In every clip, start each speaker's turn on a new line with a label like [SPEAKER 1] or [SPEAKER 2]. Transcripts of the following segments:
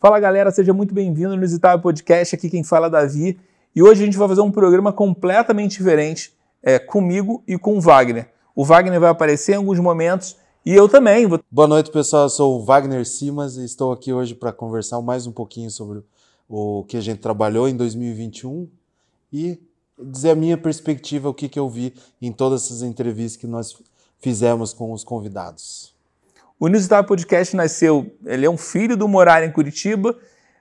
[SPEAKER 1] Fala galera, seja muito bem-vindo no Isitável Podcast. Aqui quem fala é Davi. E hoje a gente vai fazer um programa completamente diferente é, comigo e com o Wagner. O Wagner vai aparecer em alguns momentos e eu também.
[SPEAKER 2] Boa noite, pessoal. Eu sou o Wagner Simas e estou aqui hoje para conversar mais um pouquinho sobre o que a gente trabalhou em 2021 e dizer a minha perspectiva, o que, que eu vi em todas essas entrevistas que nós fizemos com os convidados.
[SPEAKER 1] O Inusitável Podcast nasceu, ele é um filho do morar em Curitiba,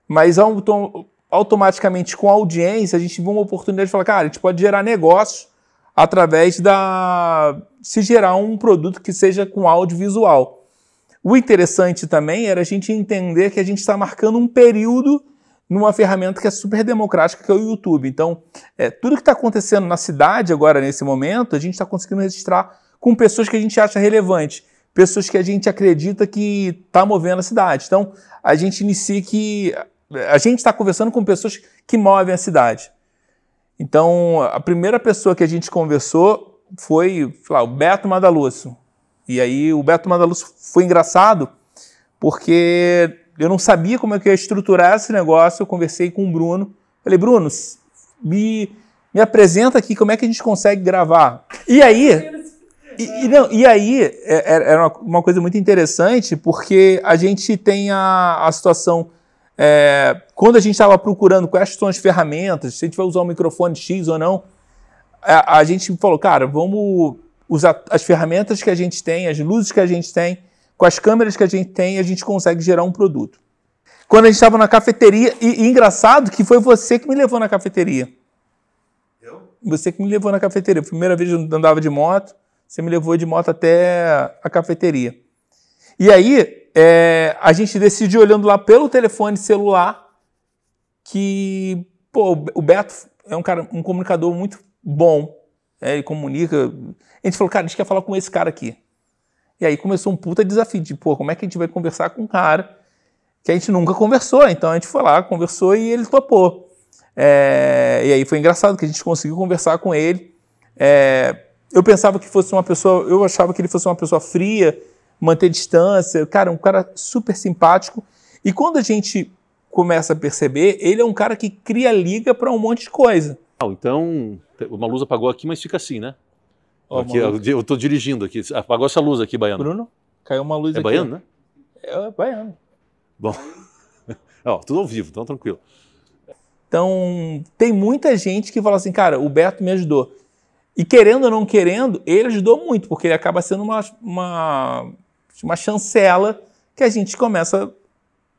[SPEAKER 1] mas autom automaticamente com a audiência a gente viu uma oportunidade de falar, cara, a gente pode gerar negócio através da se gerar um produto que seja com audiovisual. O interessante também era a gente entender que a gente está marcando um período numa ferramenta que é super democrática, que é o YouTube. Então, é, tudo que está acontecendo na cidade agora, nesse momento, a gente está conseguindo registrar com pessoas que a gente acha relevante, pessoas que a gente acredita que está movendo a cidade. Então, a gente inicia que a gente está conversando com pessoas que movem a cidade. Então, a primeira pessoa que a gente conversou foi lá, o Beto Madalúcio. E aí, o Beto Madalúcio foi engraçado porque eu não sabia como é que ia estruturar esse negócio. Eu conversei com o Bruno. Falei, Bruno, me, me apresenta aqui como é que a gente consegue gravar. E aí, e, e, não, e aí, é, é, era uma coisa muito interessante, porque a gente tem a, a situação. É, quando a gente estava procurando quais são as ferramentas, se a gente vai usar o microfone X ou não, a, a gente falou, cara, vamos usar as ferramentas que a gente tem, as luzes que a gente tem, com as câmeras que a gente tem, a gente consegue gerar um produto. Quando a gente estava na cafeteria, e, e engraçado que foi você que me levou na cafeteria. Eu? Você que me levou na cafeteria. Primeira vez eu andava de moto. Você me levou de moto até a cafeteria. E aí, é, a gente decidiu, olhando lá pelo telefone celular, que pô, o Beto é um cara, um comunicador muito bom. É, ele comunica. A gente falou, cara, a gente quer falar com esse cara aqui. E aí começou um puta desafio de, pô, como é que a gente vai conversar com um cara que a gente nunca conversou? Então a gente foi lá, conversou e ele topou. É, e aí foi engraçado que a gente conseguiu conversar com ele. É, eu pensava que fosse uma pessoa, eu achava que ele fosse uma pessoa fria, manter distância, cara, um cara super simpático. E quando a gente começa a perceber, ele é um cara que cria liga para um monte de coisa.
[SPEAKER 3] Então, uma luz apagou aqui, mas fica assim, né? Oh, aqui, eu estou dirigindo aqui. Apagou essa luz aqui, Baiano.
[SPEAKER 1] Bruno, caiu uma luz
[SPEAKER 3] é
[SPEAKER 1] aqui.
[SPEAKER 3] É Baiano, né?
[SPEAKER 1] É Baiano.
[SPEAKER 3] Bom, ó, tudo ao vivo, então tranquilo.
[SPEAKER 1] Então, tem muita gente que fala assim, cara, o Beto me ajudou. E querendo ou não querendo, ele ajudou muito, porque ele acaba sendo uma, uma, uma chancela que a gente começa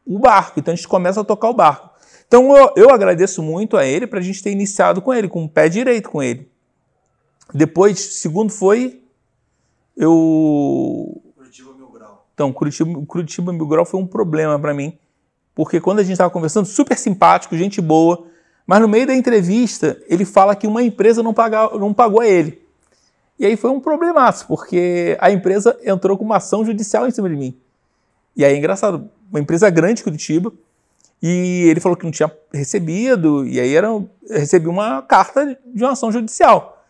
[SPEAKER 1] o barco. Então a gente começa a tocar o barco. Então eu, eu agradeço muito a ele para a gente ter iniciado com ele, com o pé direito com ele. Depois, segundo foi, eu.
[SPEAKER 2] Curitiba Mil Grau.
[SPEAKER 1] Então, Curitiba, Curitiba Mil Grau foi um problema para mim, porque quando a gente estava conversando, super simpático, gente boa, mas no meio da entrevista, ele fala que uma empresa não, paga, não pagou a ele. E aí foi um problemaço, porque a empresa entrou com uma ação judicial em cima de mim. E aí é engraçado, uma empresa grande de Curitiba, e ele falou que não tinha recebido, e aí era, recebi uma carta de uma ação judicial.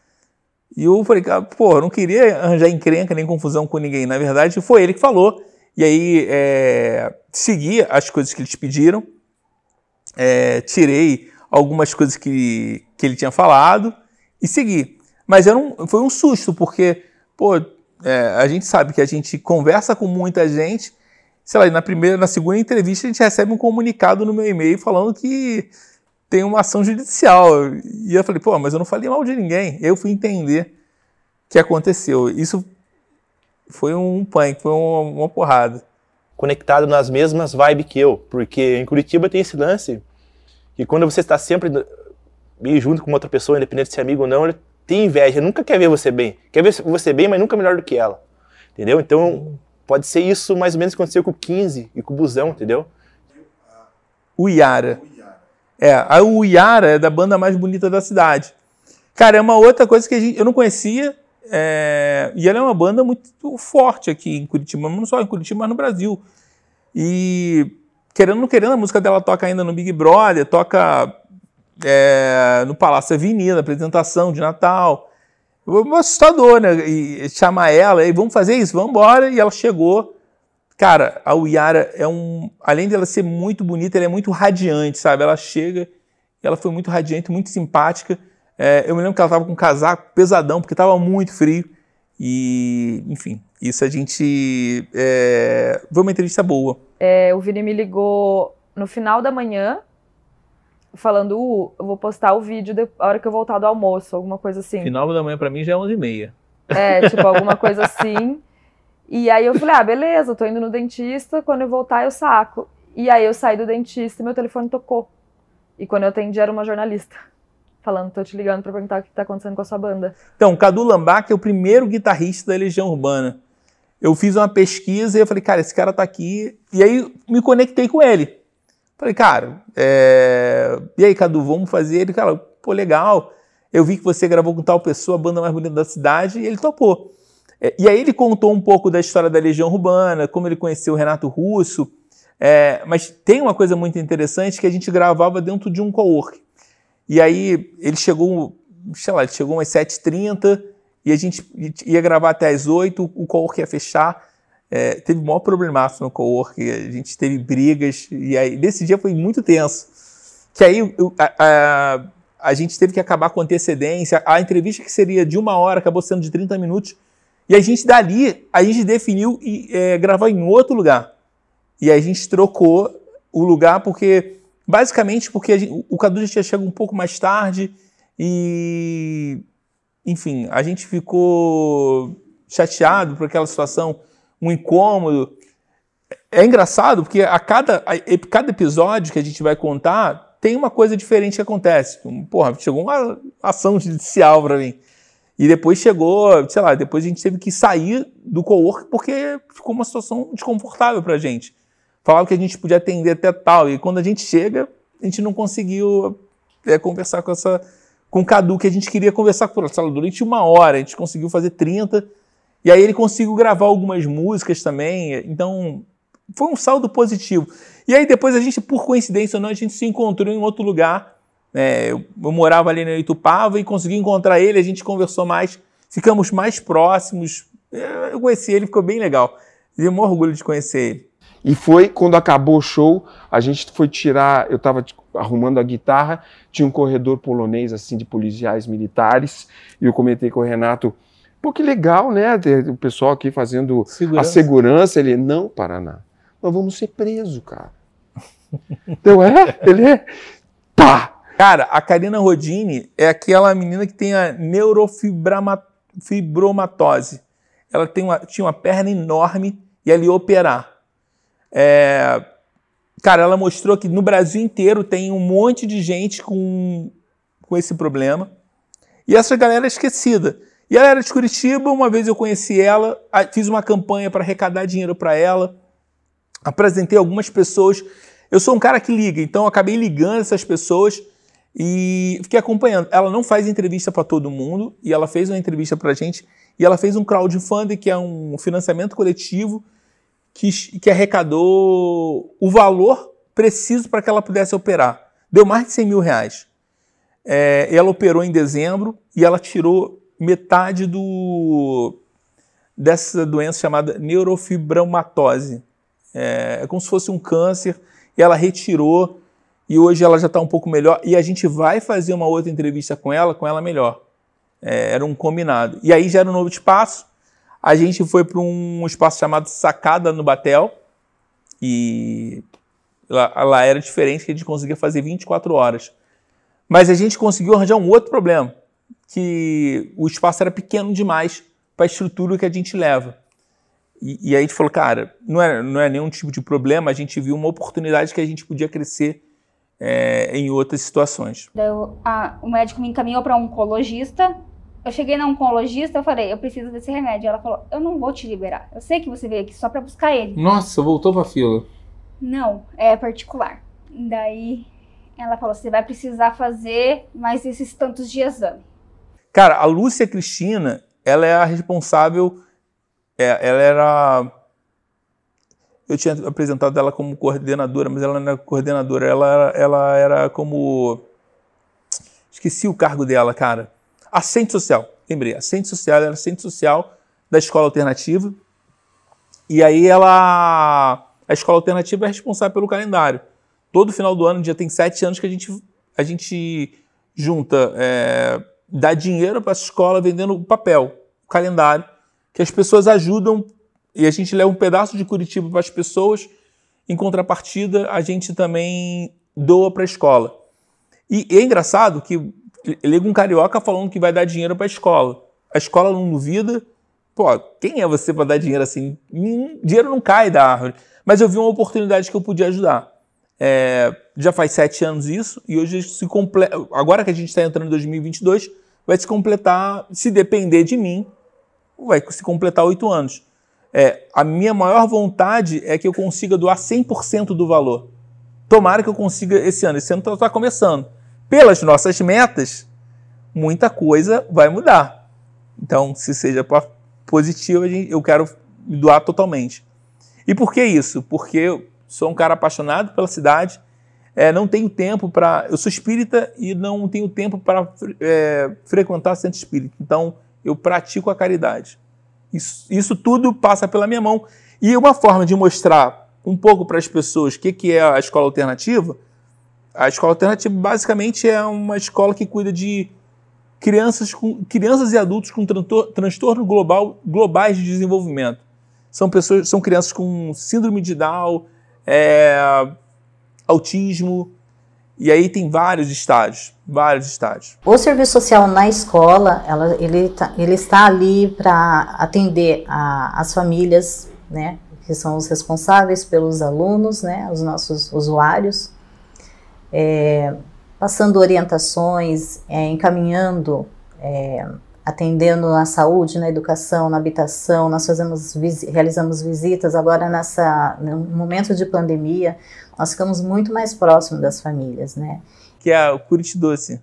[SPEAKER 1] E eu falei, pô, eu não queria arranjar encrenca nem confusão com ninguém. Na verdade, foi ele que falou. E aí, é, segui as coisas que eles pediram, é, tirei algumas coisas que, que ele tinha falado e segui. Mas era um, foi um susto, porque, pô, é, a gente sabe que a gente conversa com muita gente, sei lá, na primeira, na segunda entrevista a gente recebe um comunicado no meu e-mail falando que tem uma ação judicial. E eu falei, pô, mas eu não falei mal de ninguém. Eu fui entender o que aconteceu. Isso foi um punk, foi uma, uma porrada.
[SPEAKER 4] Conectado nas mesmas vibes que eu, porque em Curitiba tem esse lance que quando você está sempre meio junto com outra pessoa, independente de ser amigo ou não, ele tem inveja, nunca quer ver você bem. Quer ver você bem, mas nunca melhor do que ela. Entendeu? Então, pode ser isso mais ou menos que aconteceu com o 15 e com o Busão, entendeu?
[SPEAKER 1] O Yara. É, a Yara é da banda mais bonita da cidade. Cara, é uma outra coisa que gente, eu não conhecia. É, e ela é uma banda muito forte aqui em Curitiba, não só em Curitiba, mas no Brasil. E querendo ou não querendo, a música dela toca ainda no Big Brother, toca é, no Palácio Avenida, apresentação de Natal. Assustador, né? E chamar ela, e vamos fazer isso, vamos embora. E ela chegou, Cara, a Uyara é um. Além dela ser muito bonita, ela é muito radiante, sabe? Ela chega, ela foi muito radiante, muito simpática. É, eu me lembro que ela tava com um casaco pesadão, porque tava muito frio. E, enfim, isso a gente. É, foi uma entrevista boa.
[SPEAKER 5] É, o Vini me ligou no final da manhã, falando: uh, eu vou postar o vídeo de, a hora que eu voltar do almoço, alguma coisa assim.
[SPEAKER 1] Final da manhã pra mim já é 11h30.
[SPEAKER 5] É, tipo, alguma coisa assim. E aí eu falei: ah, beleza, tô indo no dentista, quando eu voltar eu saco. E aí eu saí do dentista e meu telefone tocou. E quando eu atendi era uma jornalista. Falando, tô te ligando pra perguntar o que tá acontecendo com a sua banda.
[SPEAKER 1] Então, Cadu Lambac é o primeiro guitarrista da Legião Urbana. Eu fiz uma pesquisa e eu falei, cara, esse cara tá aqui. E aí me conectei com ele. Falei, cara, é... e aí, Cadu, vamos fazer? Ele, cara, pô, legal. Eu vi que você gravou com tal pessoa, a banda mais bonita da cidade, e ele topou. É, e aí ele contou um pouco da história da Legião Urbana, como ele conheceu o Renato Russo. É, mas tem uma coisa muito interessante que a gente gravava dentro de um co-work. E aí ele chegou, sei lá, ele chegou umas 7h30 e a gente ia gravar até as 8 o co-work ia fechar. É, teve o maior problemaço no co-work, a gente teve brigas, e aí nesse dia foi muito tenso. Que aí a, a, a, gente teve que acabar com antecedência, a entrevista que seria de uma hora acabou sendo de 30 minutos, e a gente dali, a gente definiu e é, gravar em outro lugar. E a gente trocou o lugar porque Basicamente porque gente, o Cadu já tinha chegado um pouco mais tarde e, enfim, a gente ficou chateado por aquela situação, um incômodo. É engraçado porque a cada, a, cada episódio que a gente vai contar tem uma coisa diferente que acontece. Porra, chegou uma ação judicial para mim. E depois chegou, sei lá, depois a gente teve que sair do co-work porque ficou uma situação desconfortável para a gente falava que a gente podia atender até tal. E quando a gente chega, a gente não conseguiu é, conversar com essa com o Cadu, que a gente queria conversar com ela durante uma hora. A gente conseguiu fazer 30. E aí ele conseguiu gravar algumas músicas também. Então, foi um saldo positivo. E aí depois a gente, por coincidência ou não, a gente se encontrou em outro lugar. É, eu, eu, morava ali no Itupava e consegui encontrar ele, a gente conversou mais, ficamos mais próximos. É, eu conheci ele, ficou bem legal. Tenho um orgulho de conhecer ele.
[SPEAKER 6] E foi quando acabou o show, a gente foi tirar, eu estava arrumando a guitarra, tinha um corredor polonês assim de policiais militares, e eu comentei com o Renato, pô, que legal, né? O pessoal aqui fazendo segurança. a segurança. Ele, não, Paraná, nós vamos ser presos, cara. então é, ele é. Tá!
[SPEAKER 1] Cara, a Karina Rodini é aquela menina que tem a neurofibromatose. Ela tem uma, tinha uma perna enorme e ela ia operar. É, cara, ela mostrou que no Brasil inteiro tem um monte de gente com, com esse problema. E essa galera é esquecida. E ela era de Curitiba, uma vez eu conheci ela, fiz uma campanha para arrecadar dinheiro para ela, apresentei algumas pessoas. Eu sou um cara que liga, então acabei ligando essas pessoas e fiquei acompanhando. Ela não faz entrevista para todo mundo, e ela fez uma entrevista para a gente, e ela fez um crowdfunding, que é um financiamento coletivo, que, que arrecadou o valor preciso para que ela pudesse operar. Deu mais de 100 mil reais. É, ela operou em dezembro e ela tirou metade do dessa doença chamada neurofibromatose. É, é como se fosse um câncer. E ela retirou e hoje ela já está um pouco melhor. E a gente vai fazer uma outra entrevista com ela, com ela melhor. É, era um combinado. E aí já era um novo espaço a gente foi para um espaço chamado Sacada no Batel e lá, lá, era diferente, que a gente conseguia fazer 24 horas. Mas a gente conseguiu arranjar um outro problema, que o espaço era pequeno demais para a estrutura que a gente leva. E, e, aí a gente falou, cara, não é, não é nenhum tipo de problema, a gente viu uma oportunidade que a gente podia crescer é, em outras situações.
[SPEAKER 7] a, o médico me encaminhou para um oncologista eu cheguei na oncologista, eu falei, eu preciso desse remédio. Ela falou, eu não vou te liberar. Eu sei que você veio aqui só para buscar ele.
[SPEAKER 1] Nossa, voltou pra fila.
[SPEAKER 7] Não, é particular. Daí ela falou, você vai precisar fazer mais esses tantos de exame.
[SPEAKER 1] Cara, a Lúcia Cristina, ela é a responsável, é, ela era... Eu tinha apresentado ela como coordenadora, mas ela não era coordenadora, ela era, ela era como... Esqueci o cargo dela, cara Assente social. Lembrei, assente social era assente social da escola alternativa. E aí ela. A escola alternativa é responsável pelo calendário. Todo final do ano, já tem sete anos que a gente, a gente junta, é, dá dinheiro para essa escola vendendo papel, calendário, que as pessoas ajudam e a gente leva um pedaço de Curitiba para as pessoas. Em contrapartida, a gente também doa para a escola. E é engraçado que liga um carioca falando que vai dar dinheiro para a escola. A escola não duvida. Pô, quem é você para dar dinheiro assim? Dinheiro não cai da árvore. Mas eu vi uma oportunidade que eu podia ajudar. É, já faz sete anos isso e hoje se completa. Agora que a gente está entrando em 2022, vai se completar, se depender de mim, vai se completar oito anos. É, a minha maior vontade é que eu consiga doar 100% do valor. Tomara que eu consiga esse ano. Esse ano está começando. Pelas nossas metas, muita coisa vai mudar. Então, se seja positivo, eu quero doar totalmente. E por que isso? Porque eu sou um cara apaixonado pela cidade, é, não tenho tempo para. Eu sou espírita e não tenho tempo para é, frequentar centro espírita. Então, eu pratico a caridade. Isso, isso tudo passa pela minha mão. E uma forma de mostrar um pouco para as pessoas o que, que é a escola alternativa, a escola alternativa basicamente é uma escola que cuida de crianças, com, crianças e adultos com transtorno global, globais de desenvolvimento. São pessoas, são crianças com síndrome de Down, é, autismo, e aí tem vários estágios, vários estágios.
[SPEAKER 8] O serviço social na escola, ela, ele, tá, ele está ali para atender a, as famílias, né, que são os responsáveis pelos alunos, né, os nossos usuários, é, passando orientações, é, encaminhando, é, atendendo na saúde, na educação, na habitação. Nós fazemos, realizamos visitas agora nessa no momento de pandemia nós ficamos muito mais próximos das famílias, né?
[SPEAKER 1] Que é o Curiti Doce.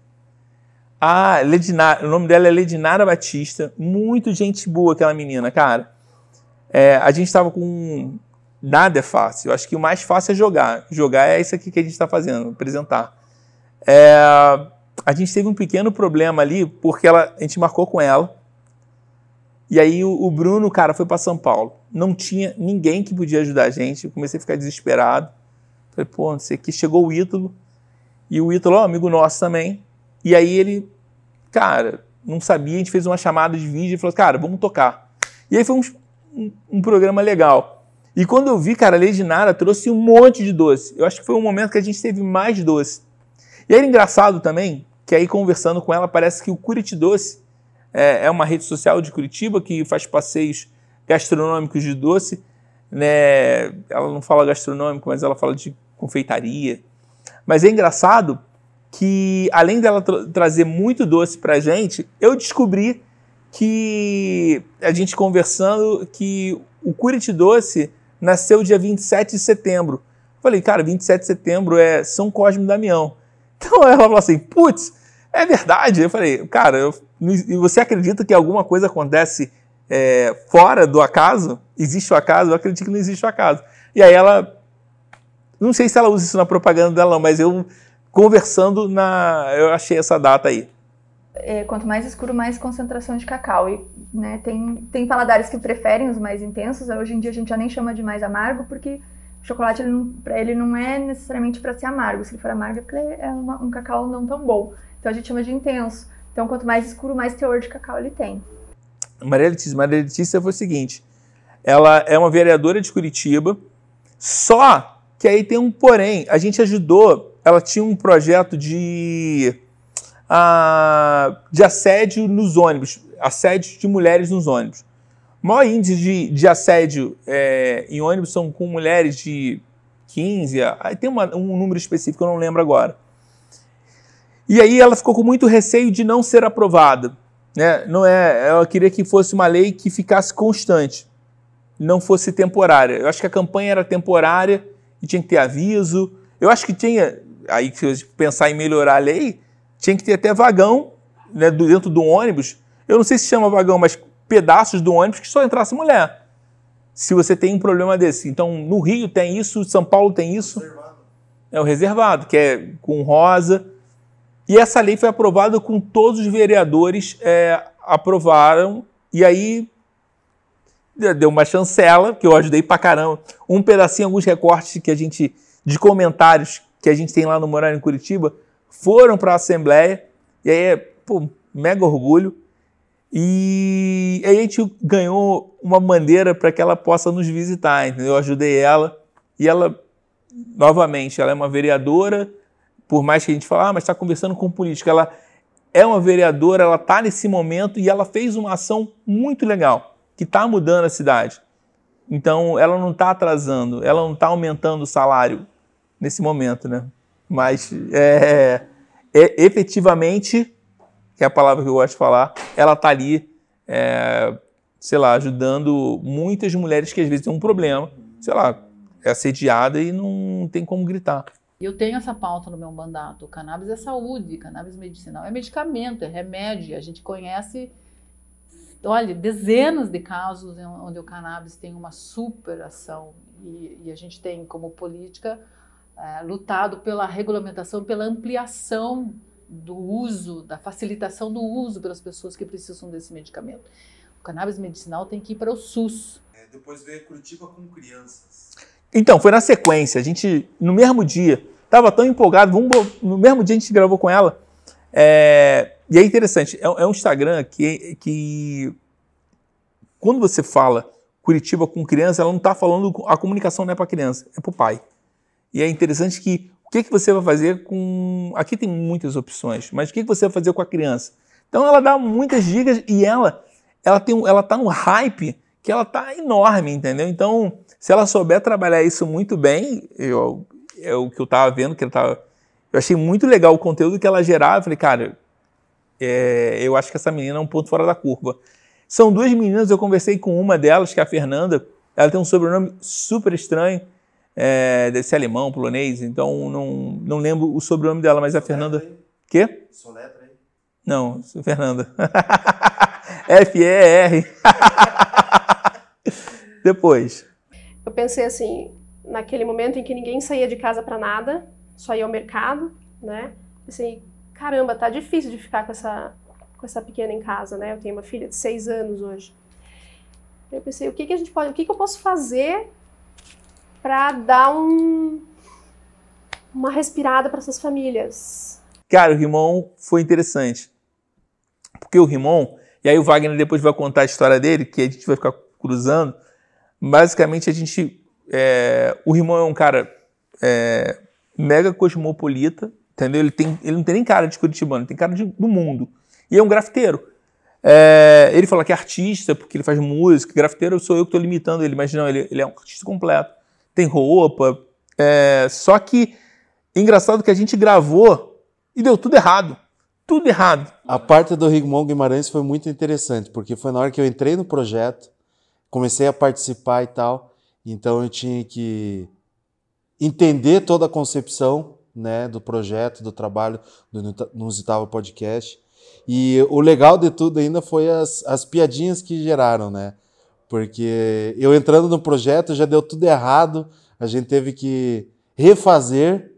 [SPEAKER 1] Ah, Ledinara, o nome dela é Ledinara Batista, muito gente boa aquela menina, cara. É, a gente estava com nada é fácil. Eu acho que o mais fácil é jogar. Jogar é isso aqui que a gente está fazendo, apresentar. É, a gente teve um pequeno problema ali porque ela, a gente marcou com ela. E aí o, o Bruno, cara, foi para São Paulo. Não tinha ninguém que podia ajudar a gente. Eu comecei a ficar desesperado. Falei, pô, não sei o que. Chegou o Ítalo, e o Ítalo um amigo nosso também. E aí ele, cara, não sabia, a gente fez uma chamada de vídeo e falou, cara, vamos tocar. E aí foi um, um, um programa legal. E quando eu vi, cara, a Lady Nara trouxe um monte de doce. Eu acho que foi um momento que a gente teve mais doce. E era engraçado também, que aí conversando com ela, parece que o Curiti Doce é, é uma rede social de Curitiba que faz passeios gastronômicos de doce. Né? Ela não fala gastronômico, mas ela fala de confeitaria. Mas é engraçado que, além dela tra trazer muito doce pra gente, eu descobri que, a gente conversando, que o Curiti Doce nasceu dia 27 de setembro. Falei, cara, 27 de setembro é São Cosme e Damião. Então ela falou assim, putz, é verdade. Eu falei, cara, eu, você acredita que alguma coisa acontece é, fora do acaso? Existe o acaso? Eu acredito que não existe o acaso. E aí ela não sei se ela usa isso na propaganda dela, não, mas eu conversando na. Eu achei essa data aí.
[SPEAKER 5] É, quanto mais escuro, mais concentração de cacau. E, né, tem, tem paladares que preferem os mais intensos. Hoje em dia a gente já nem chama de mais amargo, porque o chocolate ele não, ele não é necessariamente para ser amargo. Se ele for amargo, é porque é uma, um cacau não tão bom. Então a gente chama de intenso. Então quanto mais escuro, mais teor de cacau ele tem.
[SPEAKER 1] Maria Letícia, Maria Letícia foi o seguinte: ela é uma vereadora de Curitiba, só que aí tem um porém. A gente ajudou, ela tinha um projeto de, uh, de assédio nos ônibus, assédio de mulheres nos ônibus. O maior índice de, de assédio é, em ônibus são com mulheres de 15, aí tem uma, um número específico, eu não lembro agora. E aí ela ficou com muito receio de não ser aprovada. Né? Não é, ela queria que fosse uma lei que ficasse constante, não fosse temporária. Eu acho que a campanha era temporária e tinha que ter aviso. Eu acho que tinha, aí se pensar em melhorar a lei, tinha que ter até vagão né, dentro do ônibus. Eu não sei se chama vagão, mas pedaços do ônibus que só entrasse mulher. Se você tem um problema desse. Então, no Rio tem isso, São Paulo tem isso. Reservado. É o reservado, que é com rosa. E essa lei foi aprovada com todos os vereadores é, aprovaram. E aí deu uma chancela, que eu ajudei pra caramba. Um pedacinho, alguns recortes que a gente, de comentários que a gente tem lá no Morar em Curitiba, foram para a Assembleia. E aí, é, pô, mega orgulho. E aí a gente ganhou uma bandeira para que ela possa nos visitar, entendeu? Eu ajudei ela. E ela, novamente, ela é uma vereadora, por mais que a gente fale, ah, mas está conversando com política. Ela é uma vereadora, ela está nesse momento e ela fez uma ação muito legal, que está mudando a cidade. Então, ela não está atrasando, ela não está aumentando o salário nesse momento, né? Mas, é, é, efetivamente, que é a palavra que eu gosto de falar, ela está ali, é, sei lá, ajudando muitas mulheres que às vezes têm um problema, sei lá, é assediada e não tem como gritar.
[SPEAKER 9] Eu tenho essa pauta no meu mandato. Cannabis é saúde, cannabis medicinal é medicamento, é remédio. A gente conhece, olha, dezenas de casos onde o cannabis tem uma super ação e, e a gente tem como política é, lutado pela regulamentação, pela ampliação do uso, da facilitação do uso pelas pessoas que precisam desse medicamento. O cannabis medicinal tem que ir para o SUS.
[SPEAKER 2] É, depois veio Curitiba com crianças.
[SPEAKER 1] Então, foi na sequência. A gente, no mesmo dia, estava tão empolgado. Vamos, no mesmo dia a gente gravou com ela. É, e é interessante, é, é, um Instagram que, que, quando você fala Curitiba com criança, ela não está falando, a comunicação não é para criança, é para o pai. E é interessante que o que, que você vai fazer com. Aqui tem muitas opções, mas o que, que você vai fazer com a criança? Então ela dá muitas dicas e ela ela tem ela tá no hype que ela tá enorme, entendeu? Então se ela souber trabalhar isso muito bem, eu, é o que eu estava vendo, que ela tava, eu achei muito legal o conteúdo que ela gerava. Eu falei, cara, é, eu acho que essa menina é um ponto fora da curva. São duas meninas, eu conversei com uma delas, que é a Fernanda. Ela tem um sobrenome super estranho, é, deve ser alemão, polonês, então não, não lembro o sobrenome dela, mas a Fernanda. Quê?
[SPEAKER 2] Soletra aí?
[SPEAKER 1] Não, Fernanda. F-E-R. Depois
[SPEAKER 10] eu pensei assim, naquele momento em que ninguém saía de casa para nada, só ia ao mercado, né? Pensei, caramba, tá difícil de ficar com essa, com essa pequena em casa, né? Eu tenho uma filha de seis anos hoje. Eu pensei, o que, que a gente pode, o que, que eu posso fazer para dar um, uma respirada para essas famílias?
[SPEAKER 1] Cara, o Rimon foi interessante. Porque o Rimon, e aí o Wagner depois vai contar a história dele, que a gente vai ficar cruzando, Basicamente, a gente. É, o Rimão é um cara é, mega cosmopolita, entendeu? Ele, tem, ele não tem nem cara de curitibano, tem cara de, do mundo. E é um grafiteiro. É, ele fala que é artista, porque ele faz música. Grafiteiro sou eu que estou limitando ele, mas não, ele, ele, é um artista completo. Tem roupa. É, só que, engraçado que a gente gravou e deu tudo errado. Tudo errado.
[SPEAKER 2] A parte do Rigmon Guimarães foi muito interessante, porque foi na hora que eu entrei no projeto, comecei a participar e tal, então eu tinha que entender toda a concepção né, do projeto, do trabalho do Nusitava Podcast. E o legal de tudo ainda foi as, as piadinhas que geraram, né? Porque eu entrando no projeto já deu tudo errado, a gente teve que refazer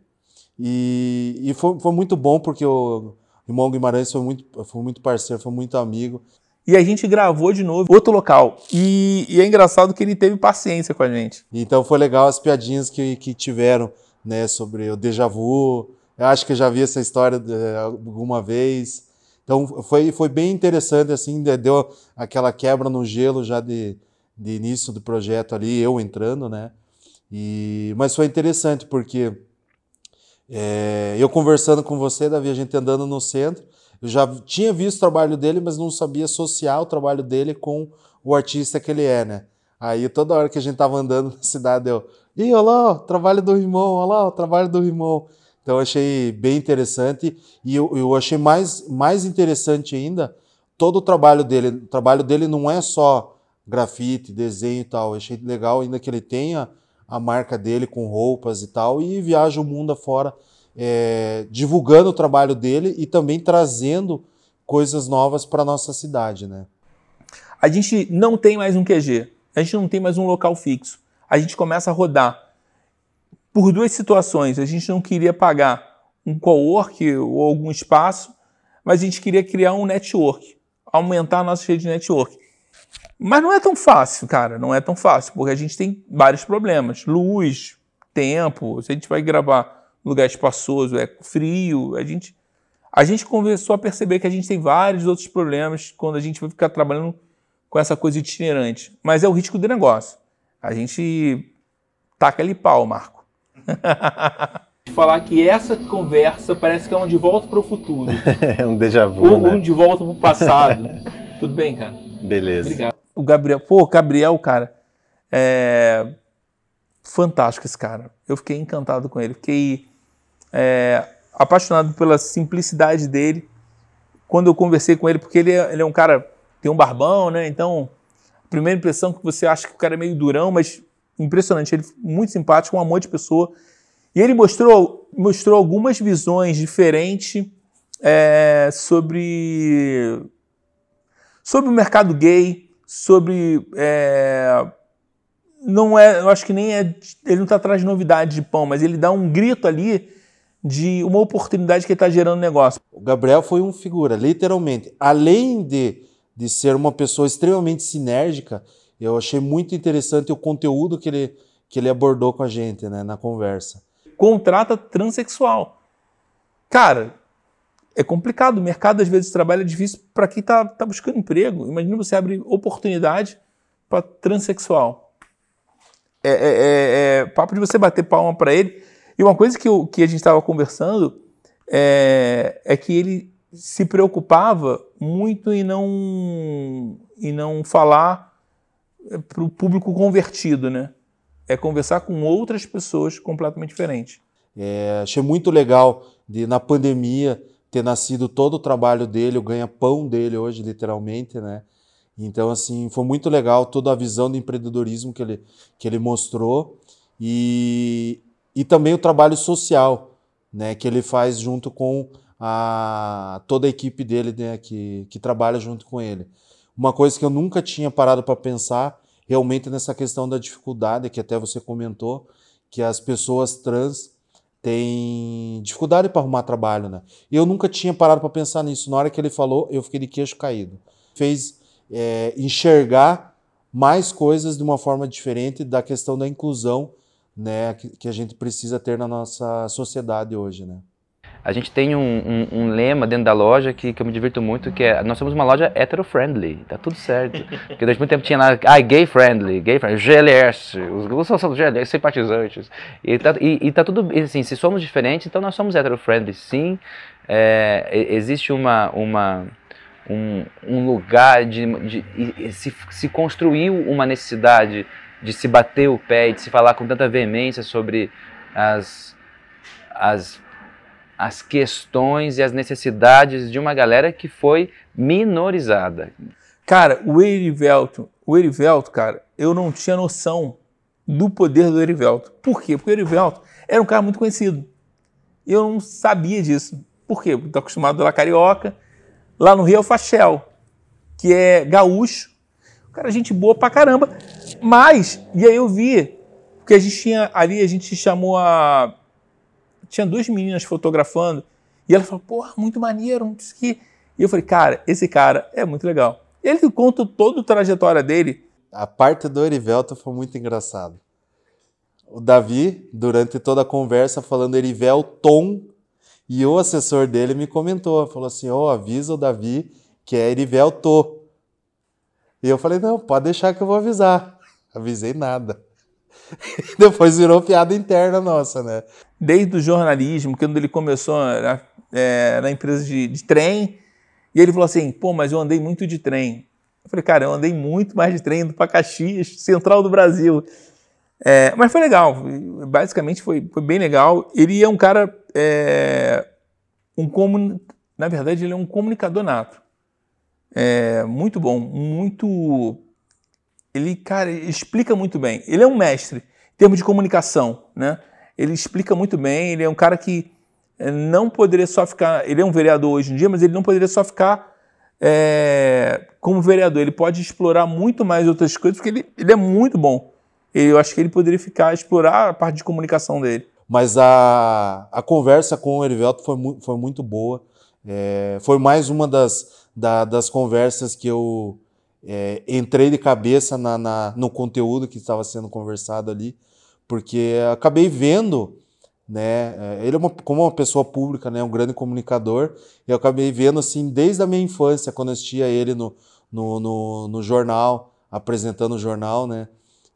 [SPEAKER 2] e, e foi, foi muito bom porque o irmão Guimarães foi muito, foi muito parceiro, foi muito amigo
[SPEAKER 1] e a gente gravou de novo outro local. E, e, é engraçado que ele teve paciência com a gente.
[SPEAKER 2] Então foi legal as piadinhas que, que tiveram, né, sobre o déjà vu. Eu acho que eu já vi essa história é, alguma vez. Então foi, foi bem interessante, assim, deu aquela quebra no gelo já de, de início do projeto ali, eu entrando, né? E, mas foi interessante porque é, eu conversando com você, Davi, a gente andando no centro, eu já tinha visto o trabalho dele, mas não sabia associar o trabalho dele com o artista que ele é, né? Aí toda hora que a gente tava andando na cidade, eu, ih, olha lá, o trabalho do Rimon, olha lá, o trabalho do Rimon. Então achei bem interessante e eu, eu achei mais, mais interessante ainda todo o trabalho dele. O trabalho dele não é só grafite, desenho e tal. Eu achei legal ainda que ele tenha a marca dele com roupas e tal e viaja o mundo afora é, divulgando o trabalho dele e também trazendo coisas novas para nossa cidade, né?
[SPEAKER 1] A gente não tem mais um QG, a gente não tem mais um local fixo. A gente começa a rodar por duas situações. A gente não queria pagar um co-work ou algum espaço, mas a gente queria criar um network, aumentar a nossa rede de network. Mas não é tão fácil, cara. Não é tão fácil, porque a gente tem vários problemas. Luz, tempo. Se a gente vai gravar em lugar espaçoso, é frio. A gente, a gente começou a perceber que a gente tem vários outros problemas quando a gente vai ficar trabalhando com essa coisa itinerante. Mas é o risco do negócio. A gente taca ali pau, Marco. Falar que essa conversa parece que é um de volta para o futuro.
[SPEAKER 4] é um déjà vu,
[SPEAKER 1] Ou
[SPEAKER 4] né?
[SPEAKER 1] um de volta para o passado. Tudo bem, cara?
[SPEAKER 4] Beleza.
[SPEAKER 1] Obrigado. O Gabriel, pô, Gabriel, cara, é fantástico esse cara. Eu fiquei encantado com ele. Fiquei é, apaixonado pela simplicidade dele. Quando eu conversei com ele, porque ele é, ele é um cara, tem um barbão, né? Então, primeira impressão que você acha que o cara é meio durão, mas impressionante. Ele muito simpático, um amor de pessoa. E ele mostrou, mostrou algumas visões diferentes é, sobre, sobre o mercado gay, sobre. É, não é, eu acho que nem é. Ele não está atrás de novidade de pão, mas ele dá um grito ali de uma oportunidade que está gerando negócio.
[SPEAKER 2] O Gabriel foi um figura, literalmente. Além de, de ser uma pessoa extremamente sinérgica, eu achei muito interessante o conteúdo que ele, que ele abordou com a gente né, na conversa.
[SPEAKER 1] Contrata transexual. Cara, é complicado. O mercado, às vezes, de trabalho é difícil para quem está tá buscando emprego. Imagina você abrir oportunidade para transexual. É, é, é, é, papo de você bater palma para ele. E uma coisa que, eu, que a gente estava conversando é, é que ele se preocupava muito em não, em não falar para o público convertido, né? É conversar com outras pessoas completamente diferentes.
[SPEAKER 2] É, achei muito legal de na pandemia ter nascido todo o trabalho dele, o ganha-pão dele hoje, literalmente, né? Então, assim, foi muito legal toda a visão de empreendedorismo que ele, que ele mostrou e, e também o trabalho social, né? Que ele faz junto com a, toda a equipe dele, né? Que, que trabalha junto com ele. Uma coisa que eu nunca tinha parado para pensar realmente nessa questão da dificuldade, que até você comentou, que as pessoas trans têm dificuldade para arrumar trabalho, né? Eu nunca tinha parado para pensar nisso. Na hora que ele falou, eu fiquei de queixo caído. Fez é, enxergar mais coisas de uma forma diferente da questão da inclusão, né, que, que a gente precisa ter na nossa sociedade hoje, né?
[SPEAKER 11] A gente tem um, um, um, lema dentro da loja que, que eu me divirto muito, que é nós somos uma loja hetero-friendly, tá tudo certo. Porque durante muito tempo tinha lá, ah, gay-friendly, gay-friendly, GLS, os grupos são GLS, simpatizantes. E tá, e, e tá tudo, assim, se somos diferentes, então nós somos hetero-friendly, sim. É, existe uma, uma, um, um lugar de, de, de se, se construiu uma necessidade de se bater o pé e de se falar com tanta veemência sobre as, as as questões e as necessidades de uma galera que foi minorizada.
[SPEAKER 1] Cara, o Erivelto, o Erivelto, cara, eu não tinha noção do poder do Erivelto. Por quê? Porque o Erivelto era um cara muito conhecido. Eu não sabia disso. Por quê? Estou acostumado lá carioca. Lá no Rio é o Fachel, que é gaúcho. O cara, gente boa pra caramba. Mas, e aí eu vi, porque a gente tinha ali, a gente chamou a tinha duas meninas fotografando e ela falou, porra, muito maneiro, não sei o que. E eu falei, cara, esse cara é muito legal. Ele conta toda a trajetória dele.
[SPEAKER 2] A parte do Erivelto foi muito engraçado. O Davi, durante toda a conversa, falando Erivelton, e o assessor dele me comentou, falou assim, ó, oh, avisa o Davi que é Erivelto. E eu falei, não, pode deixar que eu vou avisar. Avisei nada. Depois virou piada interna nossa, né?
[SPEAKER 1] Desde o jornalismo, quando ele começou na, é, na empresa de, de, trem, e ele falou assim: pô, mas eu andei muito de trem. Eu falei, cara, eu andei muito mais de trem indo para Caxias, central do Brasil. É, mas foi legal, basicamente foi, foi bem legal. Ele é um cara, é, um comun... na verdade, ele é um comunicador nato. É, muito bom, muito ele, cara, ele explica muito bem. Ele é um mestre em termos de comunicação, né? Ele explica muito bem, ele é um cara que eh, não poderia só ficar. Ele é um vereador hoje em dia, mas ele não poderia só ficar é, como vereador. Ele pode explorar muito mais outras coisas, porque ele, ele é muito bom. Eu acho que ele poderia ficar, explorar a parte de comunicação dele.
[SPEAKER 2] Mas a, a conversa com o Erivelto foi, mu foi muito boa. É, foi mais uma das, da, das conversas que eu é, entrei de cabeça na, na- no conteúdo que estava sendo conversado ali, porque acabei vendo, né? é, Ele é uma, como uma pessoa pública, né? Um grande comunicador, eu acabei vendo assim desde a minha infância, quando eu assistia ele no, no, no, no jornal, apresentando o jornal, né?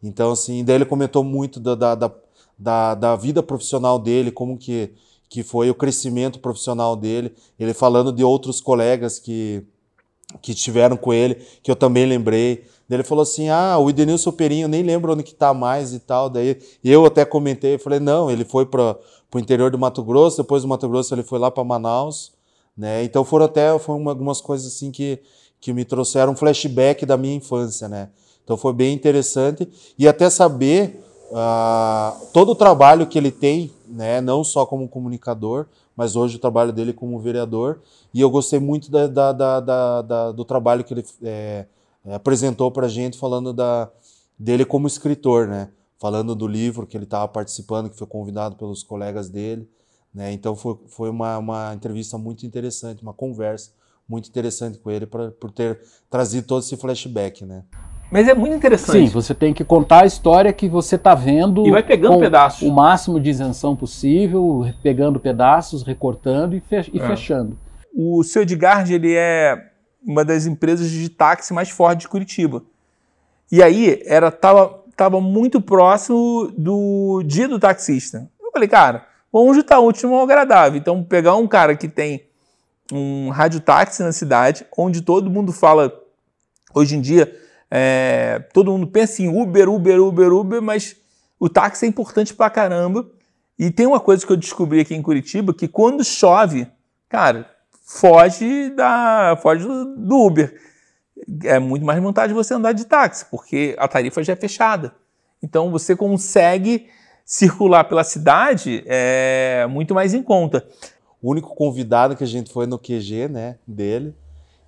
[SPEAKER 2] Então, assim, daí ele comentou muito da, da, da, da vida profissional dele, como que, que foi o crescimento profissional dele, ele falando de outros colegas que, que estiveram com ele, que eu também lembrei. Ele falou assim: ah, o Edenilson Perinho, nem lembro onde que tá mais e tal. Daí eu até comentei, falei, não, ele foi para o interior do Mato Grosso, depois do Mato Grosso ele foi lá para Manaus, né? Então foram até foram uma- algumas coisas assim que, que me trouxeram um flashback da minha infância, né? Então foi bem interessante e até saber ah, todo o trabalho que ele tem, né? Não só como comunicador, mas hoje o trabalho dele como vereador. E eu gostei muito da, da- da- do trabalho que ele é, é, apresentou para gente, falando dele como escritor, né? Falando do livro que ele estava participando, que foi convidado pelos colegas dele. Né? Então foi, foi uma, uma entrevista muito interessante, uma conversa muito interessante com ele pra, por ter trazido todo esse flashback, né?
[SPEAKER 1] Mas é muito interessante.
[SPEAKER 12] Sim, você tem que contar a história que você está vendo.
[SPEAKER 1] E vai pegando
[SPEAKER 12] com
[SPEAKER 1] pedaços.
[SPEAKER 12] O máximo de isenção possível, pegando pedaços, recortando e, fe- e
[SPEAKER 1] É.
[SPEAKER 12] fechando.
[SPEAKER 1] O seu Edgard, ele é uma das empresas de táxi mais fortes de Curitiba. E aí, era tava, tava muito próximo do dia do taxista. Eu falei, cara, vamos juntar o último agradável. Então, pegar um cara que tem um radiotáxi na cidade, onde todo mundo fala, hoje em dia, é, todo mundo pensa em Uber, Uber, Uber, Uber, mas o táxi é importante pra caramba. E tem uma coisa que eu descobri aqui em Curitiba, que quando chove, cara, foge da foge do, Uber. É muito mais vantagem você andar de táxi, porque a tarifa já é fechada. Então você consegue circular pela cidade é, muito mais em conta.
[SPEAKER 2] O único convidado que a gente foi no QG, né, dele,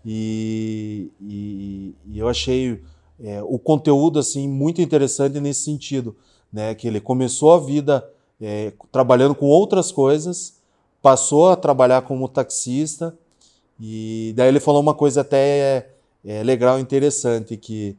[SPEAKER 2] e, e- e eu achei é, o conteúdo assim muito interessante nesse sentido, né, que ele começou a vida é, trabalhando com outras coisas, passou a trabalhar como taxista e daí ele falou uma coisa até é, legal, interessante, que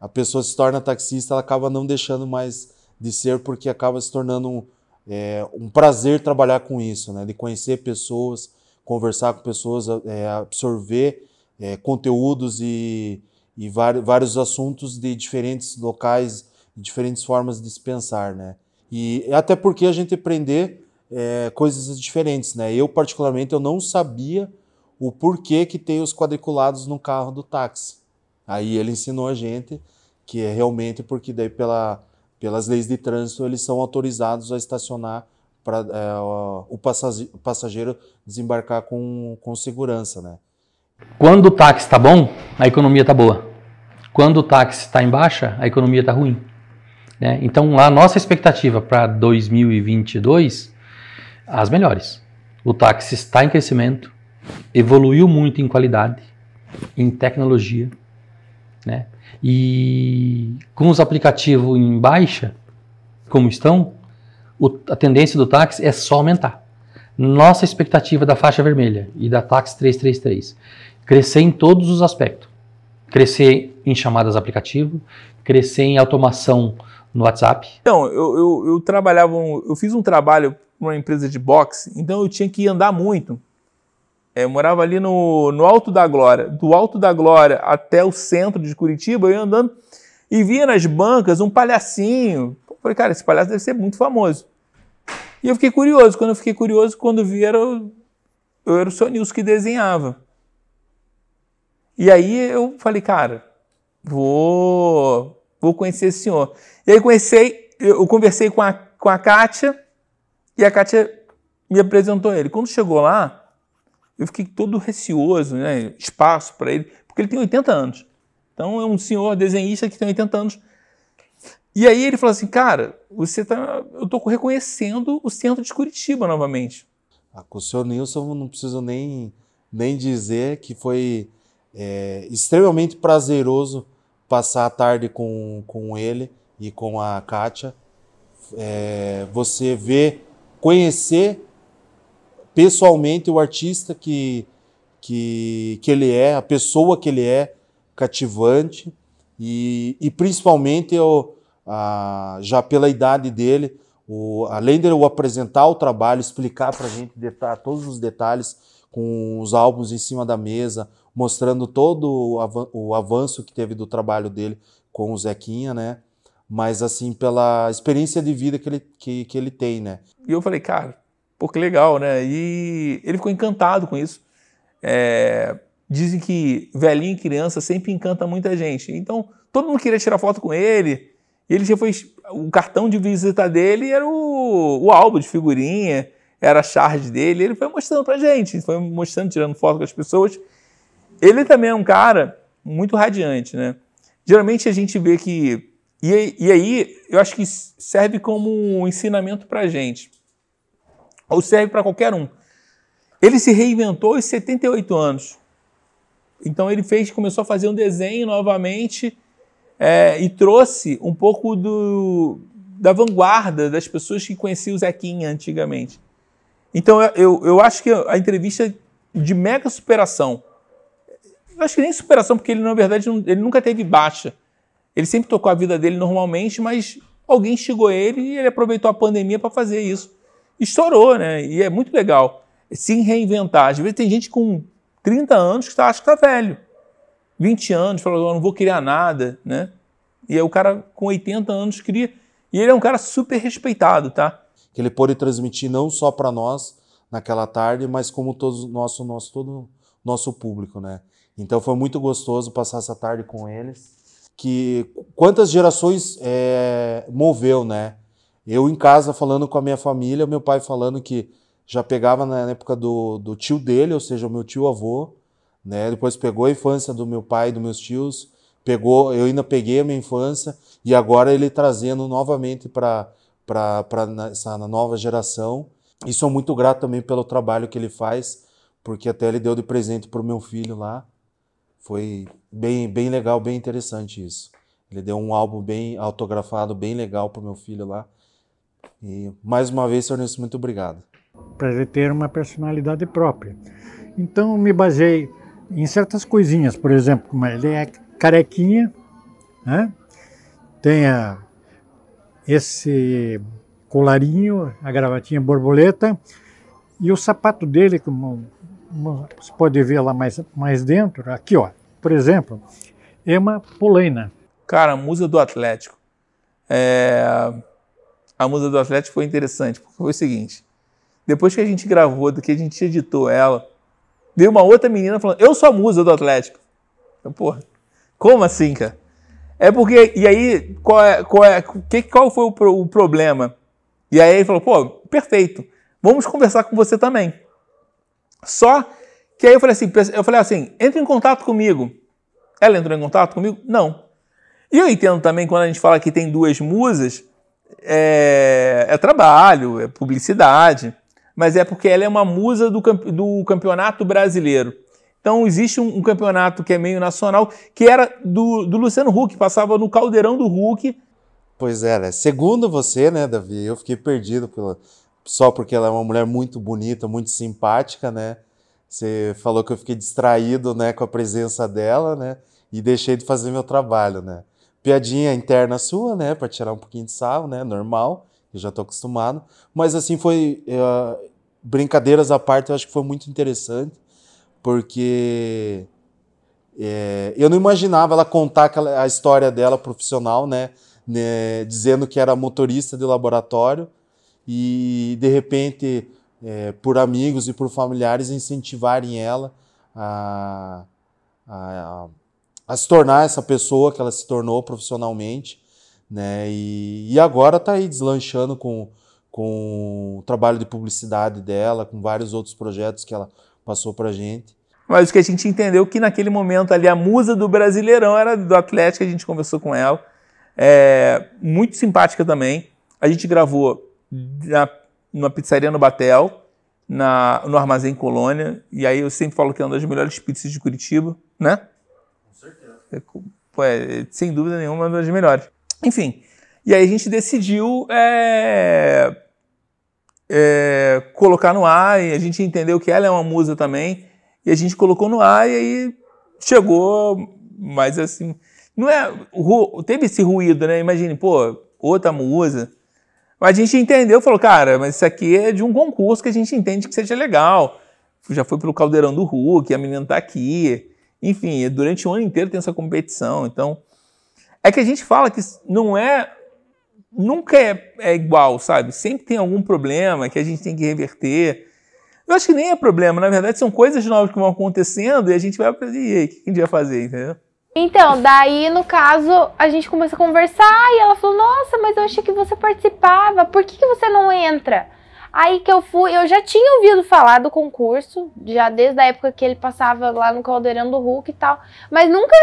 [SPEAKER 2] a pessoa se torna taxista, ela acaba não deixando mais de ser porque acaba se tornando um, é, um prazer trabalhar com isso, né? De conhecer pessoas, conversar com pessoas, é, absorver é, conteúdos e, e vários assuntos de diferentes locais, diferentes formas de se pensar, né? E até porque a gente aprender é, coisas diferentes, né? Eu particularmente eu não sabia o porquê que tem os quadriculados no carro do táxi. Aí ele ensinou a gente que é realmente porque daí pela, pelas leis de trânsito eles são autorizados a estacionar para passage- o passageiro desembarcar com, com segurança, né?
[SPEAKER 13] Quando o táxi está bom, a economia está boa. Quando o táxi está em baixa, a economia está ruim. né? Então, a nossa expectativa para 2022, as melhores. O táxi está em crescimento, evoluiu muito em qualidade, em tecnologia, né? E com os aplicativos em baixa, como estão, o- a tendência do táxi é só aumentar. Nossa expectativa da faixa vermelha e da táxi 333 crescer em todos os aspectos. Crescer em chamadas aplicativo, crescer em automação no WhatsApp.
[SPEAKER 1] Então, eu, eu, eu trabalhava, um- eu fiz um trabalho para uma empresa de boxe, então eu tinha que andar muito. É, eu morava ali no, no Alto da Glória. Do Alto da Glória até o centro de Curitiba, eu ia andando e via nas bancas um palhacinho. Pô, Falei, cara, esse palhaço deve ser muito famoso. E eu fiquei curioso. Quando eu fiquei curioso, quando vi, era, eu era o seu que desenhava. E aí eu falei, cara, vou, vou conhecer esse senhor. E aí conheci, eu conversei com a, com a Kátia e a Kátia me apresentou ele. Quando chegou lá, eu fiquei todo receoso, né? Espaço para ele, porque ele tem 80 anos. Então é um senhor desenhista que tem 80 anos. E aí ele falou assim, cara, você tá, eu estou reconhecendo o centro de Curitiba novamente.
[SPEAKER 2] Ah, com o senhor Nilson, não preciso nem, nem dizer que foi é, extremamente prazeroso passar a tarde com, com ele e com a Kátia. É, você vê, conhecer pessoalmente o artista que, que, que ele é, a pessoa que ele é. cativante e, e principalmente eu, ah, já pela idade dele, o, além de eu apresentar o trabalho, explicar para a gente detalhe, todos os detalhes com os álbuns em cima da mesa, mostrando todo o, avan o avanço que teve do trabalho dele com o Zequinha, né? Mas assim, pela experiência de vida que ele, que, que ele tem, né?
[SPEAKER 1] E eu falei, cara, pô, que legal, né? E ele ficou encantado com isso. É, dizem que velhinho e criança sempre encanta muita gente. Então, todo mundo queria tirar foto com ele. E ele já foi. O cartão de visita dele era o, o álbum de figurinha, era a charge dele. Ele foi mostrando pra gente, foi mostrando, tirando foto com as pessoas. Ele também é um cara muito radiante, né? Geralmente a gente vê que. E, aí, eu acho que serve como um ensinamento pra gente. Ou serve para qualquer um. Ele se reinventou aos 78 anos. Então ele fez, começou a fazer um desenho novamente é, e trouxe um pouco do, da vanguarda das pessoas que conheciam o Zequinha antigamente. Então eu, eu acho que a entrevista de mega superação, acho que nem superação, porque ele na verdade ele nunca teve baixa. Ele sempre tocou a vida dele normalmente, mas alguém chegou a ele e ele aproveitou a pandemia para fazer isso. Estourou, né? E é muito legal se reinventar. Às vezes tem gente com 30 anos que tá, acha que está velho. 20 anos, falou, não vou criar nada, né? E aí o cara com 80 anos cria. E ele é um cara super respeitado, tá?
[SPEAKER 2] Que ele pôde transmitir não só para nós naquela tarde, mas como todo nosso nosso todo nosso público, né? Então foi muito gostoso passar essa tarde com eles. Que quantas gerações é, moveu, né? Eu em casa falando com a minha família, meu pai falando que já pegava na época do, do tio dele, ou seja, o meu tio avô, né? Depois pegou a infância do meu pai e dos meus tios, pegou, eu ainda peguei a minha infância e agora ele trazendo novamente para para essa nova geração. E sou muito grato também pelo trabalho que ele faz, porque até ele deu de presente para o meu filho lá. Foi bem, bem legal, bem interessante isso. Ele deu um álbum bem autografado, bem legal para meu filho lá. E mais uma vez, senhor Nilson, muito obrigado.
[SPEAKER 14] Para ele ter uma personalidade própria. Então, me baseei em certas coisinhas, por exemplo, como ele é carequinha, né? tem a, esse colarinho, a gravatinha borboleta, e o sapato dele, como, como você pode ver lá mais, mais dentro, aqui ó, por exemplo, uma polaina.
[SPEAKER 1] Cara, a musa do Atlético. É... A musa do Atlético foi interessante, porque foi o seguinte, depois que a gente gravou, que a gente editou ela, veio uma outra menina falando, eu sou a musa do Atlético. Eu, porra, como assim, cara? É porque, e aí, qual, é, qual, é, que, qual foi o, o problema? E aí ele falou, pô, perfeito, vamos conversar com você também. Só que aí eu falei assim, eu falei assim, entre em contato comigo. Ela entrou em contato comigo? Não. E eu entendo também quando a gente fala que tem duas musas, é, é trabalho, é publicidade mas é porque ela é uma musa do, do campeonato brasileiro. Então existe um, um, campeonato que é meio nacional, que era do, do Luciano Huck, passava no caldeirão do Huck.
[SPEAKER 2] Pois é, né? Segundo você, né, Davi, eu fiquei perdido pela... só porque ela é uma mulher muito bonita, muito simpática, né? Você falou que eu fiquei distraído, né, com a presença dela, né? E deixei de fazer meu trabalho, né? Piadinha interna sua, né, para tirar um pouquinho de sarro, né? Normal eu já estou acostumado. Mas assim foi uh, brincadeiras à parte, eu acho que foi muito interessante porque é, eu não imaginava ela contar a história dela profissional, né, né, dizendo que era motorista de laboratório e de repente é, por amigos e por familiares incentivarem ela a, a, a, se tornar essa pessoa que ela se tornou profissionalmente né? E, e agora está aí deslanchando com, com o trabalho de publicidade dela, com vários outros projetos que ela passou para gente.
[SPEAKER 1] Mas o que a gente entendeu que naquele momento ali a musa do Brasileirão era do Atlético, a gente conversou com ela. É, muito simpática também. A gente gravou na, numa pizzaria no Batel, na, no Armazém Colônia, e aí eu sempre falo que é uma das melhores pizzas de Curitiba, né? Com certeza. É, é, sem dúvida nenhuma, uma das melhores. Enfim, e aí a gente decidiu é, é, colocar no ar, e a gente entendeu que ela é uma musa também, e a gente colocou no ar, e aí chegou Mas assim, não é. Teve esse ruído, né? Imagine, pô, outra musa. Mas a gente entendeu, falou, cara, mas isso aqui é de um concurso que a gente entende que seja legal. Já foi pelo Caldeirão do Hulk, a menina tá aqui. Enfim, durante o ano inteiro tem essa competição. Então, é que a gente fala que não é. Nunca é, é igual, sabe? Sempre tem algum problema que a gente tem que reverter. Eu acho que nem é problema, na verdade são coisas novas que vão acontecendo e a gente vai aprender. E aí, o que a gente vai fazer, entendeu?
[SPEAKER 15] Então, daí, no caso, a gente começou a conversar e ela falou: Nossa, mas eu achei que você participava, por que, que você não entra? Aí que eu fui, eu já tinha ouvido falar do concurso, já desde a época que ele passava lá no Caldeirão do Hulk e tal, mas nunca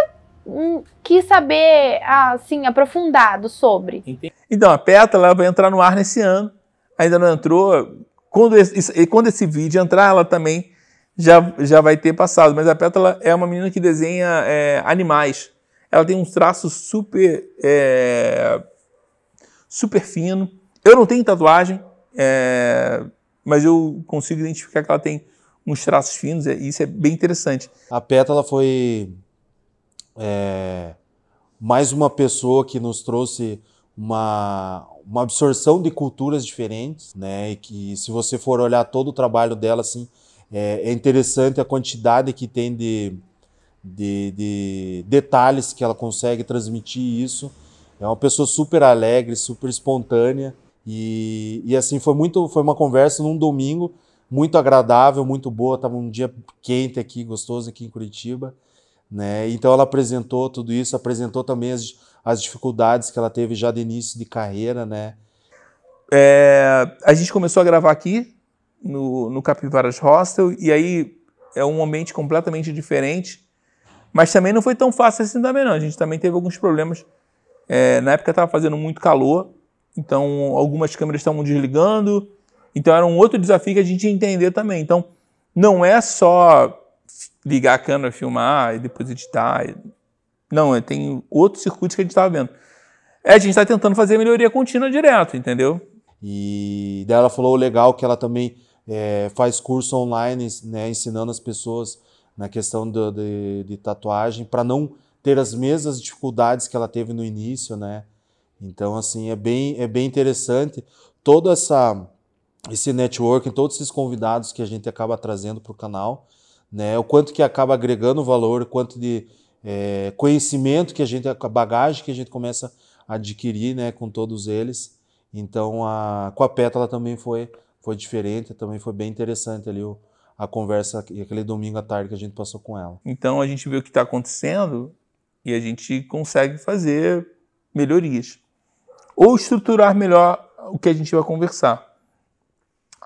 [SPEAKER 15] hum, quis saber, assim, aprofundado sobre.
[SPEAKER 1] Então, a Pétala vai entrar no ar nesse ano. Ainda não entrou. Quando esse, quando esse vídeo entrar, ela também já, já vai ter passado. Mas a Pétala é uma menina que desenha é, animais. Ela tem uns traços super, é, super fino. Eu não tenho tatuagem, é, mas eu consigo identificar que ela tem uns traços finos. E isso é bem interessante.
[SPEAKER 2] A Pétala foi é, mais uma pessoa que nos trouxe uma, uma absorção de culturas diferentes, né? E que se você for olhar todo o trabalho dela, assim, é, é interessante a quantidade que tem de, de, de detalhes que ela consegue transmitir isso. É uma pessoa super alegre, super espontânea e, e assim foi muito, foi uma conversa num domingo muito agradável, muito boa. Tava um dia quente aqui, gostoso aqui em Curitiba, né? Então ela apresentou tudo isso, apresentou também as, as dificuldades que ela teve já de início de carreira, né?
[SPEAKER 1] É, a gente começou a gravar aqui no, no Capivaras Hostel e aí é um ambiente completamente diferente, mas também não foi tão fácil assim também não. A gente também teve alguns problemas. É, na época estava fazendo muito calor, então algumas câmeras estavam desligando, então era um outro desafio que a gente entender também. Então não é só ligar a câmera, filmar e depois editar. Não, é, tem outros circuitos que a gente estava vendo. É, a gente está tentando fazer melhoria contínua direto, entendeu?
[SPEAKER 2] E daí ela falou o legal que ela também é, faz curso online, né, ensinando as pessoas na questão do, de, de tatuagem para não ter as mesmas dificuldades que ela teve no início, né? Então assim é bem é bem interessante todo essa esse networking, todos esses convidados que a gente acaba trazendo para o canal, né? O quanto que acaba agregando valor, o quanto de é, conhecimento que a gente, a bagagem que a gente começa a adquirir, né, com todos eles. Então, a, com a Pétala também foi, foi diferente, também foi bem interessante ali o, a conversa, aquele domingo à tarde que a gente passou com ela.
[SPEAKER 1] Então, a gente vê o que está acontecendo e a gente consegue fazer melhorias. Ou estruturar melhor o que a gente vai conversar.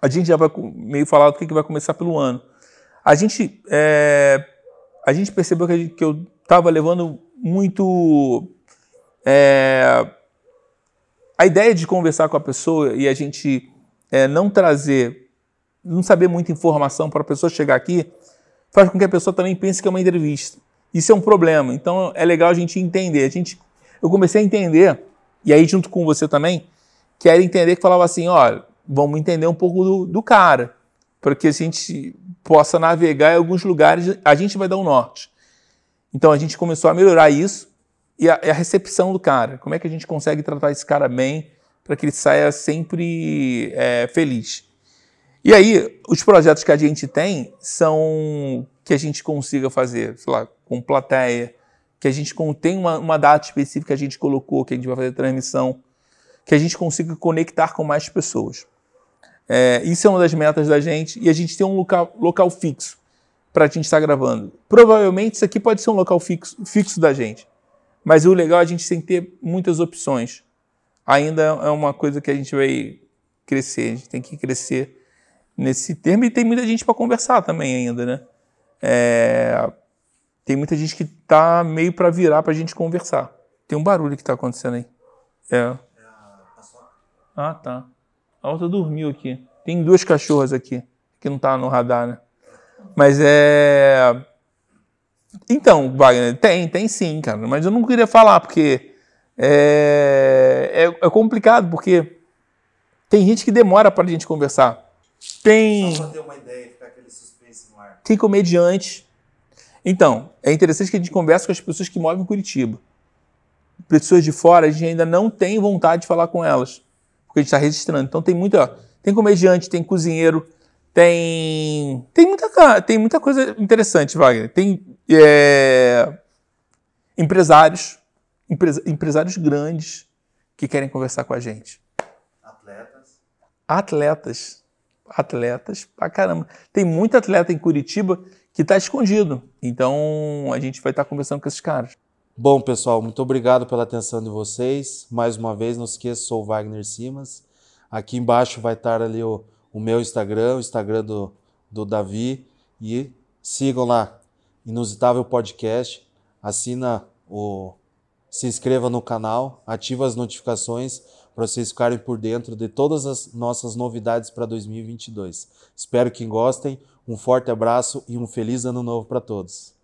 [SPEAKER 1] A gente já vai meio falar do que, que vai começar pelo ano. A gente, é, a gente percebeu que, a gente, que eu estava levando muito é, a ideia de conversar com a pessoa e a gente é, não trazer, não saber muita informação para a pessoa chegar aqui, faz com que a pessoa também pense que é uma entrevista. Isso é um problema. Então é legal a gente entender. A gente, eu comecei a entender, e aí junto com você também, que era entender que falava assim, olha, vamos entender um pouco do, do cara, para que a gente possa navegar em alguns lugares, a gente vai dar um norte. Então a gente começou a melhorar isso e a, a, recepção do cara. Como é que a gente consegue tratar esse cara bem para que ele saia sempre é, feliz? E aí, os projetos que a gente tem são que a gente consiga fazer, sei lá, com plateia, que a gente tem uma, uma data específica que a gente colocou, que a gente vai fazer transmissão, que a gente consiga conectar com mais pessoas. É, isso é uma das metas da gente e a gente tem um local, local fixo para a gente estar gravando. Provavelmente isso aqui pode ser um local fixo, fixo da gente, mas o legal é a gente tem que ter muitas opções. Ainda é uma coisa que a gente vai crescer, a gente tem que crescer nesse termo e tem muita gente para conversar também ainda, né? É, tem muita gente que tá meio para virar para a gente conversar. Tem um barulho que está acontecendo aí. É. Ah, tá. A outra dormiu aqui. Tem duas cachorras aqui, que não tá no radar, né? Mas é. Então, Wagner, tem, tem sim, cara. Mas eu não queria falar, porque é, é, é complicado, porque tem gente que demora pra gente conversar. Tem.
[SPEAKER 2] Só pra ter uma ideia, ficar aquele suspense no ar.
[SPEAKER 1] Tem comediante. Então, é interessante que a gente converse com as pessoas que movem Curitiba. Pessoas de fora, a gente ainda não tem vontade de falar com elas, porque a gente está registrando. Então tem muita, tem comediante, tem cozinheiro, tem tem muita, tem muita coisa interessante, Wagner. Tem é, empresários, empresa, empresários grandes que querem conversar com a gente.
[SPEAKER 2] Atletas.
[SPEAKER 1] Atletas. Atletas pra caramba. Tem muito atleta em Curitiba que está escondido. Então a gente vai estar tá conversando com esses caras.
[SPEAKER 2] Bom, pessoal, muito obrigado pela atenção de vocês. Mais uma vez, não esqueça, sou o Wagner Simas. Aqui embaixo vai estar ali o, o meu Instagram, o Instagram do, do Davi. E sigam lá, Inusitável Podcast. Assina o. Se inscreva no canal, ativa as notificações para vocês ficarem por dentro de todas as nossas novidades para 2022. Espero que gostem. Um forte abraço e um feliz ano novo para todos.